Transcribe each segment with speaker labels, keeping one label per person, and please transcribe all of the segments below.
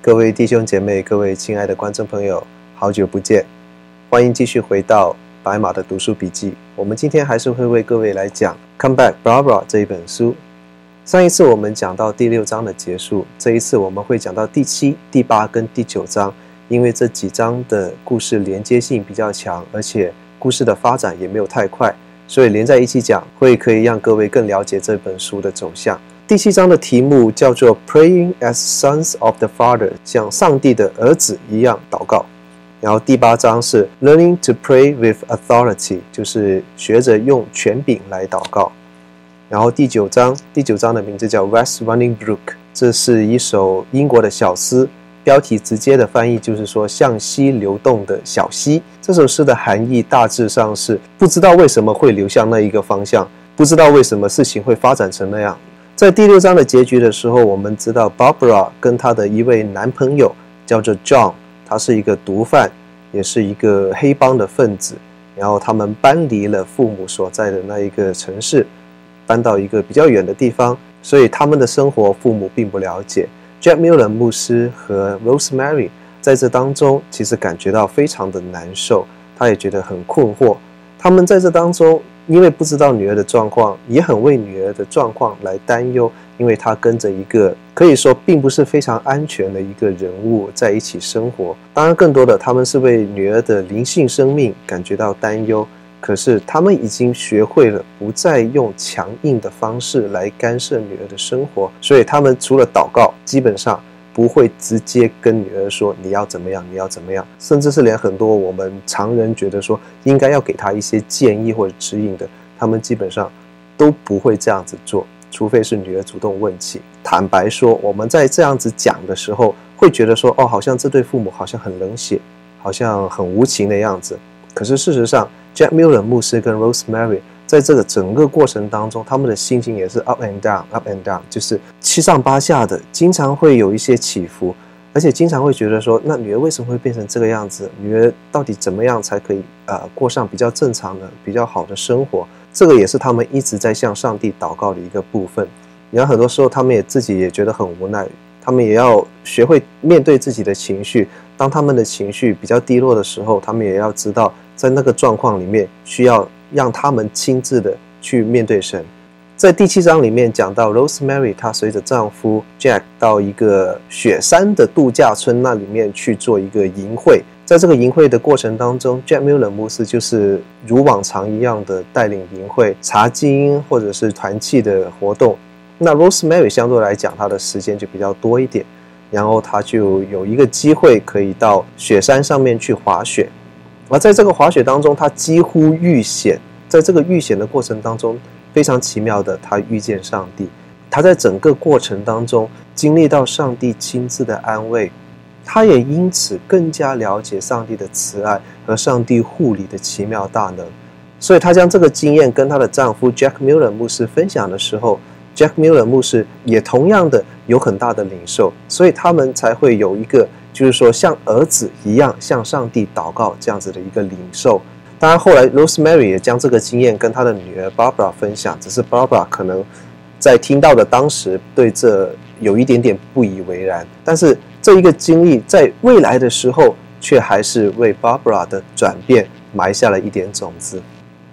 Speaker 1: 各位弟兄姐妹，各位亲爱的观众朋友，好久不见，欢迎继续回到白马的读书笔记。我们今天还是会为各位来讲《Come Back, Barbara》这一本书。上一次我们讲到第六章的结束，这一次我们会讲到第七、第八跟第九章，因为这几章的故事连接性比较强，而且故事的发展也没有太快，所以连在一起讲，会可以让各位更了解这本书的走向。第七章的题目叫做 “Praying as Sons of the Father”，像上帝的儿子一样祷告。然后第八章是 “Learning to Pray with Authority”，就是学着用权柄来祷告。然后第九章，第九章的名字叫 “West Running Brook”，这是一首英国的小诗，标题直接的翻译就是说“向西流动的小溪”。这首诗的含义大致上是不知道为什么会流向那一个方向，不知道为什么事情会发展成那样。在第六章的结局的时候，我们知道 Barbara 跟她的一位男朋友叫做 John，他是一个毒贩，也是一个黑帮的分子。然后他们搬离了父母所在的那一个城市，搬到一个比较远的地方，所以他们的生活父母并不了解。Jack Miller 牧师和 Rosemary 在这当中其实感觉到非常的难受，他也觉得很困惑。他们在这当中。因为不知道女儿的状况，也很为女儿的状况来担忧。因为她跟着一个可以说并不是非常安全的一个人物在一起生活。当然，更多的他们是为女儿的灵性生命感觉到担忧。可是他们已经学会了不再用强硬的方式来干涉女儿的生活，所以他们除了祷告，基本上。不会直接跟女儿说你要怎么样，你要怎么样，甚至是连很多我们常人觉得说应该要给她一些建议或者指引的，他们基本上都不会这样子做，除非是女儿主动问起。坦白说，我们在这样子讲的时候，会觉得说哦，好像这对父母好像很冷血，好像很无情的样子。可是事实上，Jack Miller 牧师跟 Rosemary。在这个整个过程当中，他们的心情也是 up and down，up and down，就是七上八下的，经常会有一些起伏，而且经常会觉得说，那女儿为什么会变成这个样子？女儿到底怎么样才可以呃过上比较正常的、比较好的生活？这个也是他们一直在向上帝祷告的一个部分。然后很多时候，他们也自己也觉得很无奈，他们也要学会面对自己的情绪。当他们的情绪比较低落的时候，他们也要知道，在那个状况里面需要。让他们亲自的去面对神。在第七章里面讲到，Rosemary 她随着丈夫 Jack 到一个雪山的度假村那里面去做一个淫会。在这个淫会的过程当中，Jack Miller 牧师就是如往常一样的带领淫会查经或者是团契的活动。那 Rosemary 相对来讲，她的时间就比较多一点，然后她就有一个机会可以到雪山上面去滑雪。而在这个滑雪当中，他几乎遇险。在这个遇险的过程当中，非常奇妙的，他遇见上帝。他在整个过程当中经历到上帝亲自的安慰，他也因此更加了解上帝的慈爱和上帝护理的奇妙大能。所以，他将这个经验跟她的丈夫 Jack Miller 牧师分享的时候，Jack Miller 牧师也同样的有很大的领受，所以他们才会有一个。就是说，像儿子一样向上帝祷告这样子的一个领受。当然，后来 Rosemary 也将这个经验跟她的女儿 Barbara 分享，只是 Barbara 可能在听到的当时对这有一点点不以为然。但是这一个经历在未来的时候，却还是为 Barbara 的转变埋下了一点种子。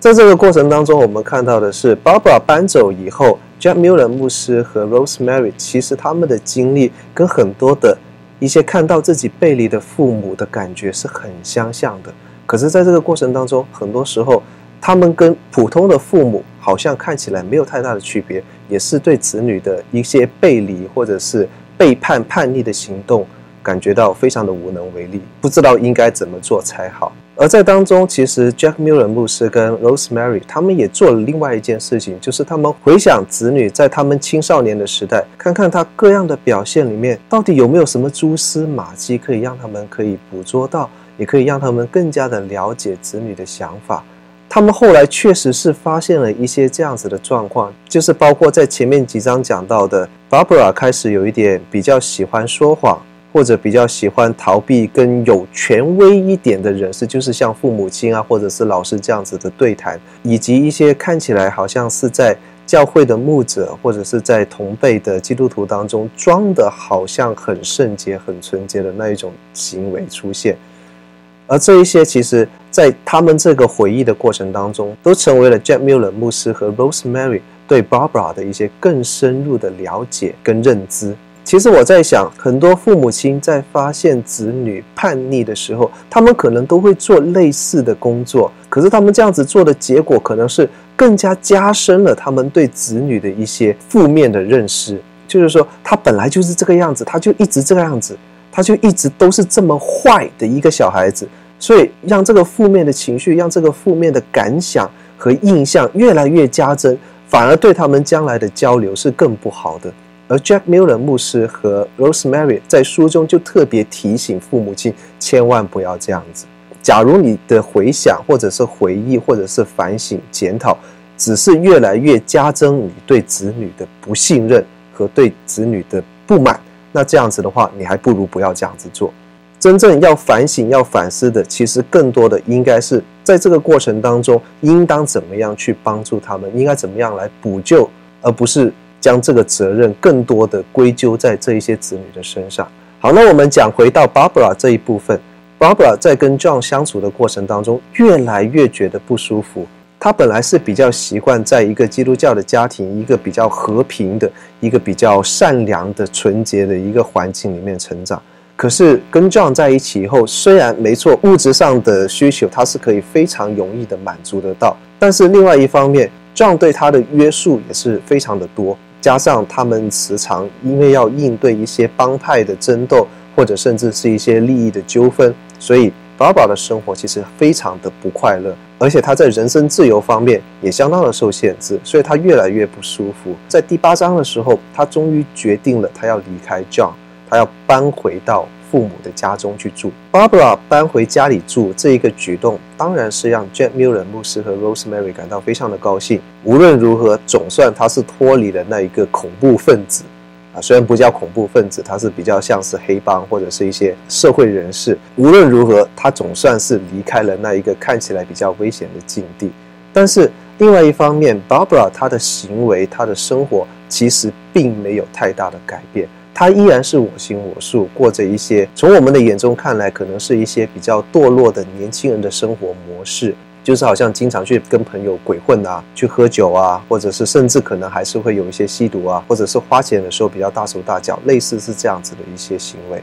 Speaker 1: 在这个过程当中，我们看到的是 Barbara 搬走以后，Jack Miller 牧师和 Rosemary 其实他们的经历跟很多的。一些看到自己背离的父母的感觉是很相像的，可是，在这个过程当中，很多时候，他们跟普通的父母好像看起来没有太大的区别，也是对子女的一些背离或者是背叛、叛逆的行动，感觉到非常的无能为力，不知道应该怎么做才好。而在当中，其实 Jack Miller 牧师跟 Rosemary 他们也做了另外一件事情，就是他们回想子女在他们青少年的时代，看看他各样的表现里面，到底有没有什么蛛丝马迹可以让他们可以捕捉到，也可以让他们更加的了解子女的想法。他们后来确实是发现了一些这样子的状况，就是包括在前面几章讲到的，Barbara 开始有一点比较喜欢说谎。或者比较喜欢逃避跟有权威一点的人士，就是像父母亲啊，或者是老师这样子的对谈，以及一些看起来好像是在教会的牧者或者是在同辈的基督徒当中装的好像很圣洁、很纯洁的那一种行为出现，而这一些其实，在他们这个回忆的过程当中，都成为了 Jack Miller 牧师和 Rosemary 对 Barbara 的一些更深入的了解跟认知。其实我在想，很多父母亲在发现子女叛逆的时候，他们可能都会做类似的工作，可是他们这样子做的结果，可能是更加加深了他们对子女的一些负面的认识。就是说，他本来就是这个样子，他就一直这个样子，他就一直都是这么坏的一个小孩子，所以让这个负面的情绪，让这个负面的感想和印象越来越加深，反而对他们将来的交流是更不好的。而 Jack Miller 牧师和 Rosemary 在书中就特别提醒父母亲，千万不要这样子。假如你的回想，或者是回忆，或者是反省检讨，只是越来越加增你对子女的不信任和对子女的不满，那这样子的话，你还不如不要这样子做。真正要反省、要反思的，其实更多的应该是在这个过程当中，应当怎么样去帮助他们，应该怎么样来补救，而不是。将这个责任更多的归咎在这一些子女的身上。好，那我们讲回到 Barbara 这一部分，Barbara 在跟 John 相处的过程当中，越来越觉得不舒服。她本来是比较习惯在一个基督教的家庭，一个比较和平的、一个比较善良的、纯洁的一个环境里面成长。可是跟 John 在一起以后，虽然没错，物质上的需求他是可以非常容易的满足得到，但是另外一方面，John 对他的约束也是非常的多。加上他们时常因为要应对一些帮派的争斗，或者甚至是一些利益的纠纷，所以法宝的生活其实非常的不快乐，而且他在人身自由方面也相当的受限制，所以他越来越不舒服。在第八章的时候，他终于决定了他要离开 John，他要搬回到。父母的家中去住，Barbara 搬回家里住这一个举动，当然是让 Jack Miller 牧师和 Rosemary 感到非常的高兴。无论如何，总算他是脱离了那一个恐怖分子啊，虽然不叫恐怖分子，他是比较像是黑帮或者是一些社会人士。无论如何，他总算是离开了那一个看起来比较危险的境地。但是另外一方面，Barbara 她的行为、她的生活其实并没有太大的改变。他依然是我行我素，过着一些从我们的眼中看来，可能是一些比较堕落的年轻人的生活模式，就是好像经常去跟朋友鬼混啊，去喝酒啊，或者是甚至可能还是会有一些吸毒啊，或者是花钱的时候比较大手大脚，类似是这样子的一些行为。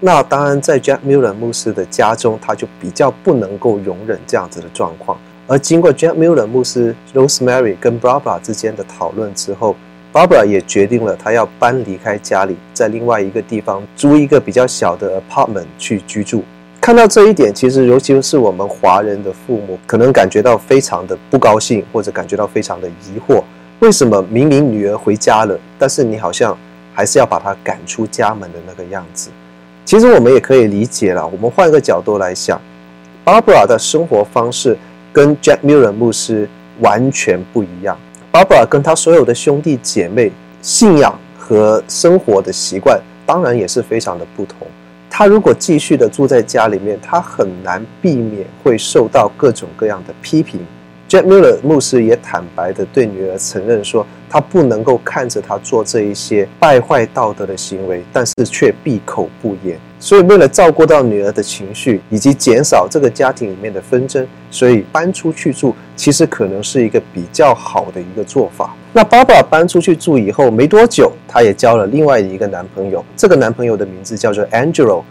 Speaker 1: 那当然，在 Jack Miller 牧师的家中，他就比较不能够容忍这样子的状况。而经过 Jack Miller 牧师、Rosemary 跟 Barbara 之间的讨论之后，Barbara 也决定了，她要搬离开家里，在另外一个地方租一个比较小的 apartment 去居住。看到这一点，其实尤其是我们华人的父母，可能感觉到非常的不高兴，或者感觉到非常的疑惑：为什么明明女儿回家了，但是你好像还是要把她赶出家门的那个样子？其实我们也可以理解了。我们换一个角度来想，Barbara 的生活方式跟 Jack Miller 牧师完全不一样。巴布尔跟他所有的兄弟姐妹信仰和生活的习惯，当然也是非常的不同。他如果继续的住在家里面，他很难避免会受到各种各样的批评。Jack Miller 牧师也坦白的对女儿承认说，他不能够看着她做这一些败坏道德的行为，但是却闭口不言。所以为了照顾到女儿的情绪，以及减少这个家庭里面的纷争，所以搬出去住，其实可能是一个比较好的一个做法。那 Barbara 搬出去住以后没多久，她也交了另外一个男朋友，这个男朋友的名字叫做 Angelo。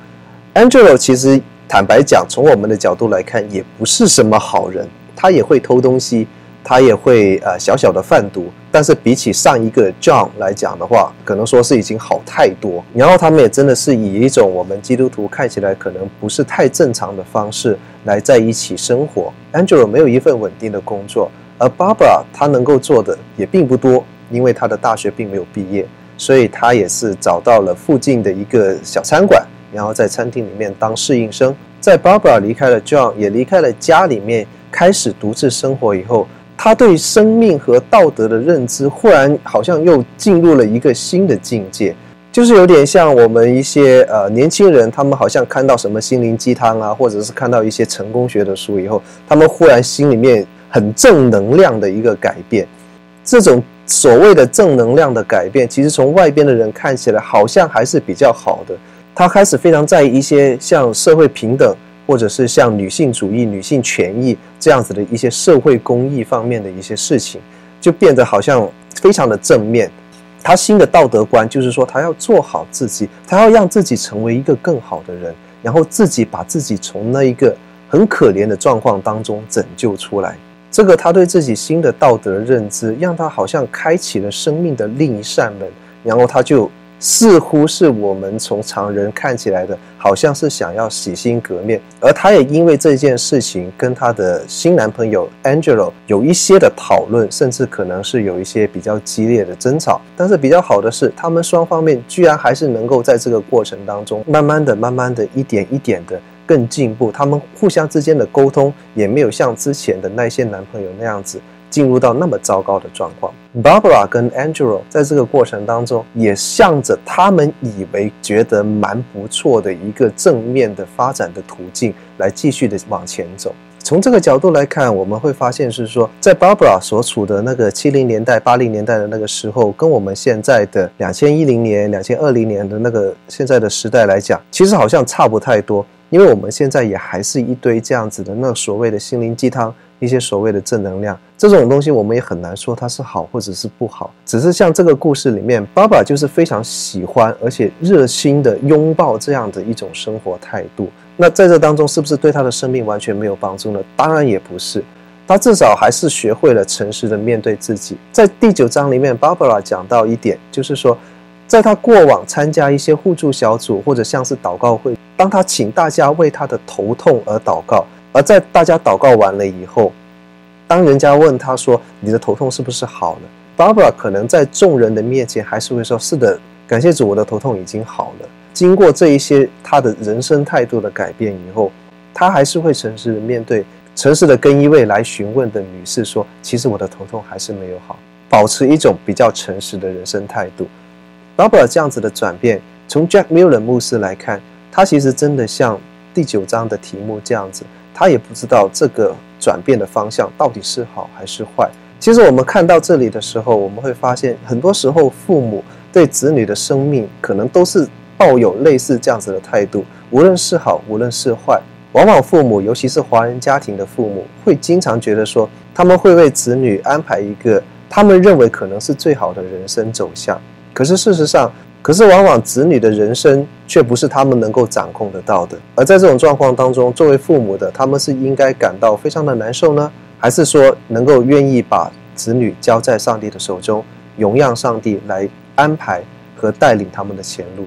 Speaker 1: Angelo 其实坦白讲，从我们的角度来看，也不是什么好人。他也会偷东西，他也会呃小小的贩毒，但是比起上一个 John 来讲的话，可能说是已经好太多。然后他们也真的是以一种我们基督徒看起来可能不是太正常的方式来在一起生活。Angelo 没有一份稳定的工作，而 Barbara 她能够做的也并不多，因为她的大学并没有毕业，所以她也是找到了附近的一个小餐馆，然后在餐厅里面当侍应生。在 Barbara 离开了 John，也离开了家里面。开始独自生活以后，他对生命和道德的认知忽然好像又进入了一个新的境界，就是有点像我们一些呃年轻人，他们好像看到什么心灵鸡汤啊，或者是看到一些成功学的书以后，他们忽然心里面很正能量的一个改变。这种所谓的正能量的改变，其实从外边的人看起来好像还是比较好的。他开始非常在意一些像社会平等，或者是像女性主义、女性权益这样子的一些社会公益方面的一些事情，就变得好像非常的正面。他新的道德观就是说，他要做好自己，他要让自己成为一个更好的人，然后自己把自己从那一个很可怜的状况当中拯救出来。这个他对自己新的道德认知，让他好像开启了生命的另一扇门，然后他就。似乎是我们从常人看起来的，好像是想要洗心革面，而她也因为这件事情跟她的新男朋友 Angelo 有一些的讨论，甚至可能是有一些比较激烈的争吵。但是比较好的是，他们双方面居然还是能够在这个过程当中，慢慢的、慢慢的一点一点的更进步。他们互相之间的沟通也没有像之前的那些男朋友那样子。进入到那么糟糕的状况，Barbara 跟 Angelo 在这个过程当中，也向着他们以为觉得蛮不错的一个正面的发展的途径来继续的往前走。从这个角度来看，我们会发现是说，在 Barbara 所处的那个七零年代、八零年代的那个时候，跟我们现在的两千一零年、两千二零年的那个现在的时代来讲，其实好像差不太多，因为我们现在也还是一堆这样子的那所谓的心灵鸡汤。一些所谓的正能量这种东西，我们也很难说它是好或者是不好。只是像这个故事里面，爸爸就是非常喜欢而且热心的拥抱这样的一种生活态度。那在这当中，是不是对他的生命完全没有帮助呢？当然也不是，他至少还是学会了诚实的面对自己。在第九章里面，Barbara 讲到一点，就是说，在他过往参加一些互助小组或者像是祷告会，当他请大家为他的头痛而祷告。而在大家祷告完了以后，当人家问他说：“你的头痛是不是好了？”Barbara 可能在众人的面前还是会说：“是的，感谢主，我的头痛已经好了。”经过这一些他的人生态度的改变以后，他还是会诚实的面对，诚实的跟一位来询问的女士说：“其实我的头痛还是没有好。”保持一种比较诚实的人生态度。Barbara 这样子的转变，从 Jack Miller 牧师来看，他其实真的像第九章的题目这样子。他也不知道这个转变的方向到底是好还是坏。其实我们看到这里的时候，我们会发现，很多时候父母对子女的生命可能都是抱有类似这样子的态度，无论是好，无论是坏。往往父母，尤其是华人家庭的父母，会经常觉得说，他们会为子女安排一个他们认为可能是最好的人生走向。可是事实上，可是，往往子女的人生却不是他们能够掌控得到的。而在这种状况当中，作为父母的他们是应该感到非常的难受呢，还是说能够愿意把子女交在上帝的手中，容让上帝来安排和带领他们的前路？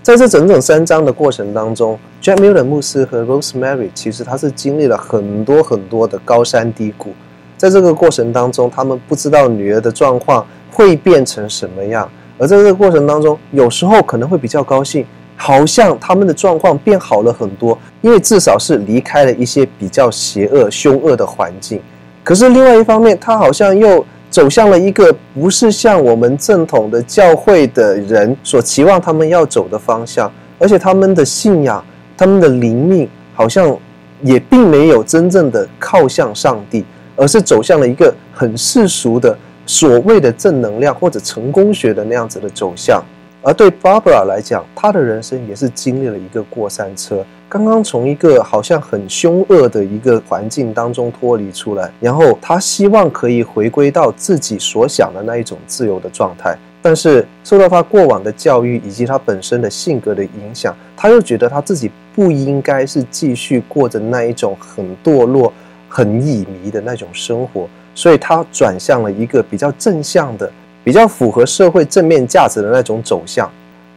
Speaker 1: 在这整整三章的过程当中，Jack Miller 牧师和 Rosemary 其实他是经历了很多很多的高山低谷。在这个过程当中，他们不知道女儿的状况会变成什么样。而在这个过程当中，有时候可能会比较高兴，好像他们的状况变好了很多，因为至少是离开了一些比较邪恶、凶恶的环境。可是另外一方面，他好像又走向了一个不是像我们正统的教会的人所期望他们要走的方向，而且他们的信仰、他们的灵命好像也并没有真正的靠向上帝，而是走向了一个很世俗的。所谓的正能量或者成功学的那样子的走向，而对 Barbara 来讲，她的人生也是经历了一个过山车，刚刚从一个好像很凶恶的一个环境当中脱离出来，然后她希望可以回归到自己所想的那一种自由的状态，但是受到她过往的教育以及她本身的性格的影响，她又觉得她自己不应该是继续过着那一种很堕落、很旖旎的那种生活。所以他转向了一个比较正向的、比较符合社会正面价值的那种走向。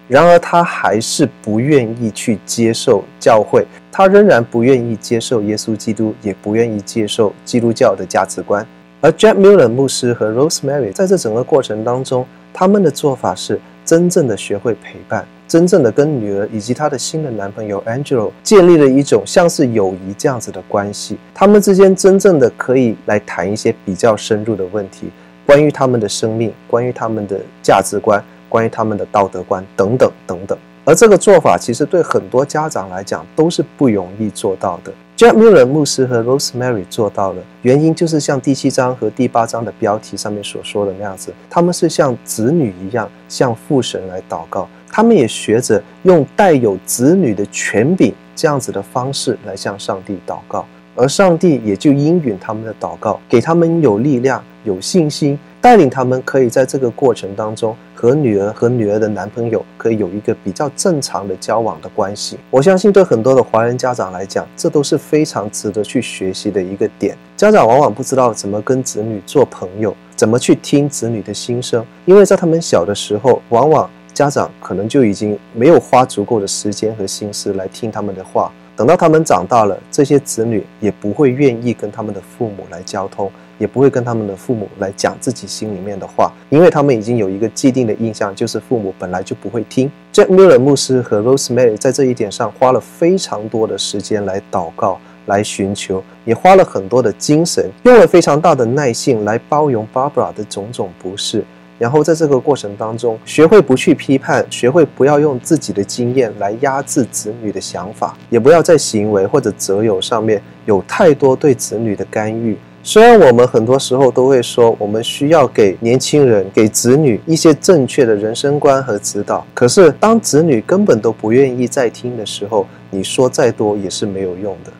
Speaker 1: 然而，他还是不愿意去接受教会，他仍然不愿意接受耶稣基督，也不愿意接受基督教的价值观。而 Jack Miller 牧师和 Rosemary 在这整个过程当中，他们的做法是真正的学会陪伴。真正的跟女儿以及她的新的男朋友 Angelo 建立了一种像是友谊这样子的关系，他们之间真正的可以来谈一些比较深入的问题，关于他们的生命，关于他们的价值观，关于他们的道德观等等等等。而这个做法其实对很多家长来讲都是不容易做到的。Jack Miller 牧师和 Rosemary 做到了，原因就是像第七章和第八章的标题上面所说的那样子，他们是像子女一样向父神来祷告，他们也学着用带有子女的权柄这样子的方式来向上帝祷告，而上帝也就应允他们的祷告，给他们有力量、有信心，带领他们可以在这个过程当中。和女儿和女儿的男朋友可以有一个比较正常的交往的关系，我相信对很多的华人家长来讲，这都是非常值得去学习的一个点。家长往往不知道怎么跟子女做朋友，怎么去听子女的心声，因为在他们小的时候，往往家长可能就已经没有花足够的时间和心思来听他们的话。等到他们长大了，这些子女也不会愿意跟他们的父母来交通。也不会跟他们的父母来讲自己心里面的话，因为他们已经有一个既定的印象，就是父母本来就不会听。Jack Miller 牧师和 Rosemary 在这一点上花了非常多的时间来祷告、来寻求，也花了很多的精神，用了非常大的耐性来包容 Barbara 的种种不是，然后在这个过程当中，学会不去批判，学会不要用自己的经验来压制子女的想法，也不要在行为或者择友上面有太多对子女的干预。虽然我们很多时候都会说，我们需要给年轻人、给子女一些正确的人生观和指导，可是当子女根本都不愿意再听的时候，你说再多也是没有用的。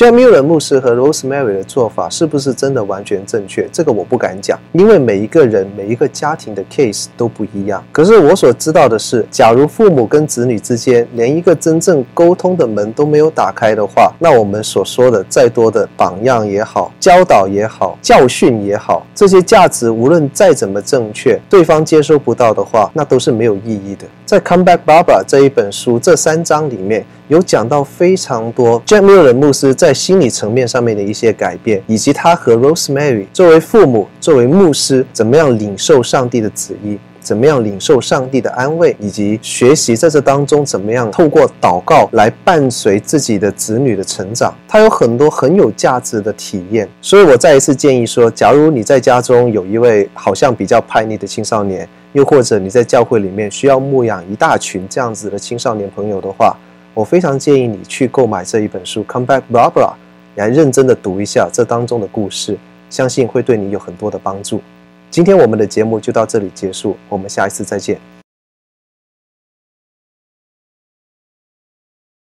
Speaker 1: Jack Miller 牧师和 Rosemary 的做法是不是真的完全正确？这个我不敢讲，因为每一个人、每一个家庭的 case 都不一样。可是我所知道的是，假如父母跟子女之间连一个真正沟通的门都没有打开的话，那我们所说的再多的榜样也好、教导也好、教训也好，这些价值无论再怎么正确，对方接收不到的话，那都是没有意义的。在《Come Back Baba》这一本书这三章里面有讲到非常多 Jack Miller 牧师在心理层面上面的一些改变，以及他和 Rosemary 作为父母、作为牧师，怎么样领受上帝的旨意，怎么样领受上帝的安慰，以及学习在这当中怎么样透过祷告来伴随自己的子女的成长。他有很多很有价值的体验，所以我再一次建议说，假如你在家中有一位好像比较叛逆的青少年，又或者你在教会里面需要牧养一大群这样子的青少年朋友的话，我非常建议你去购买这一本书《Come Back Barbara》，来认真的读一下这当中的故事，相信会对你有很多的帮助。今天我们的节目就到这里结束，我们下一次再见。